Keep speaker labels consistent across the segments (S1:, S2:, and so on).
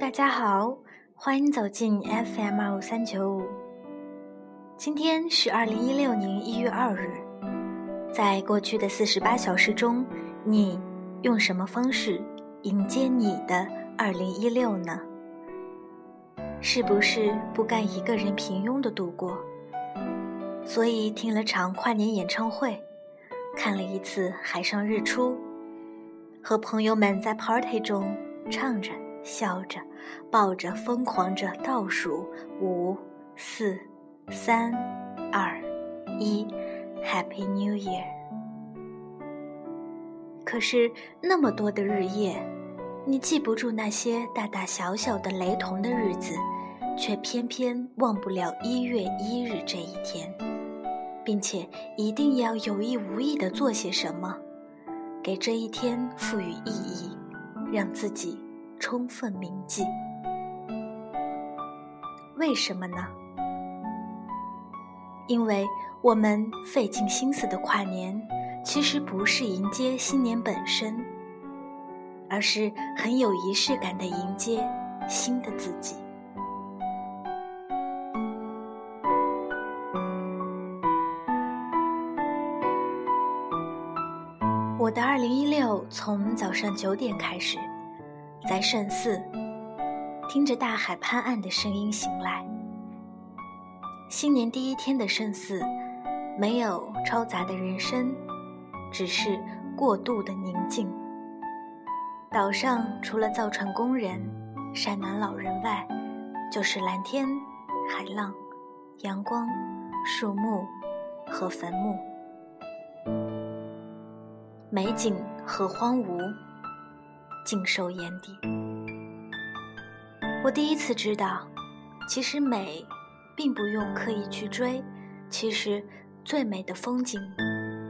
S1: 大家好，欢迎走进 FM 二五三九五。今天是二零一六年一月二日，在过去的四十八小时中，你用什么方式迎接你的二零一六呢？是不是不该一个人平庸的度过？所以听了场跨年演唱会，看了一次海上日出，和朋友们在 party 中唱着、笑着、抱着、疯狂着倒数五、四。三、二、一，Happy New Year！可是那么多的日夜，你记不住那些大大小小的雷同的日子，却偏偏忘不了一月一日这一天，并且一定要有意无意的做些什么，给这一天赋予意义，让自己充分铭记。为什么呢？因为我们费尽心思的跨年，其实不是迎接新年本身，而是很有仪式感的迎接新的自己。我的二零一六从早上九点开始，在圣寺，听着大海拍岸的声音醒来。新年第一天的圣寺，没有嘈杂的人声，只是过度的宁静。岛上除了造船工人、山南老人外，就是蓝天、海浪、阳光、树木和坟墓，美景和荒芜尽收眼底。我第一次知道，其实美。并不用刻意去追，其实最美的风景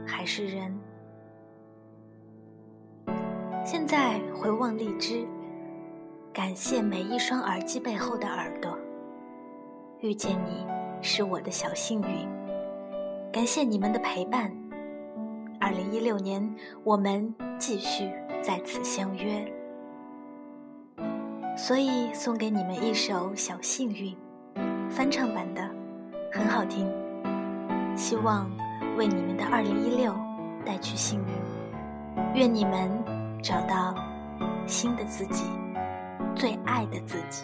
S1: 还是人。现在回望荔枝，感谢每一双耳机背后的耳朵。遇见你是我的小幸运，感谢你们的陪伴。二零一六年，我们继续在此相约，所以送给你们一首《小幸运》。翻唱版的很好听，希望为你们的二零一六带去幸运，愿你们找到新的自己，最爱的自己。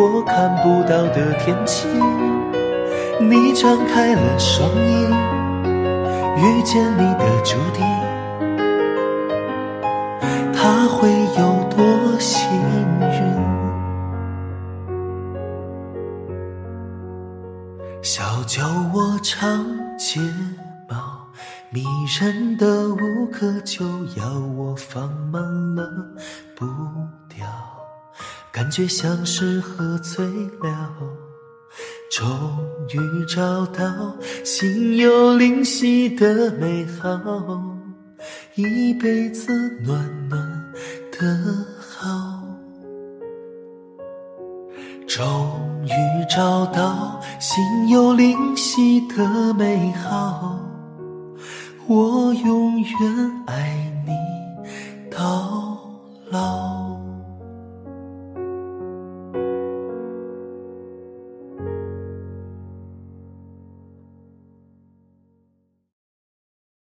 S2: 我看不到的天气，你张开了双翼，遇见你的注定，他会有多幸运？小酒窝长睫毛，迷人的无可救药，我放慢了步调，感觉像是喝醉了终于找到心有灵犀的美好一辈子暖暖的好。终于找到心有灵犀的美好我永远爱你到老。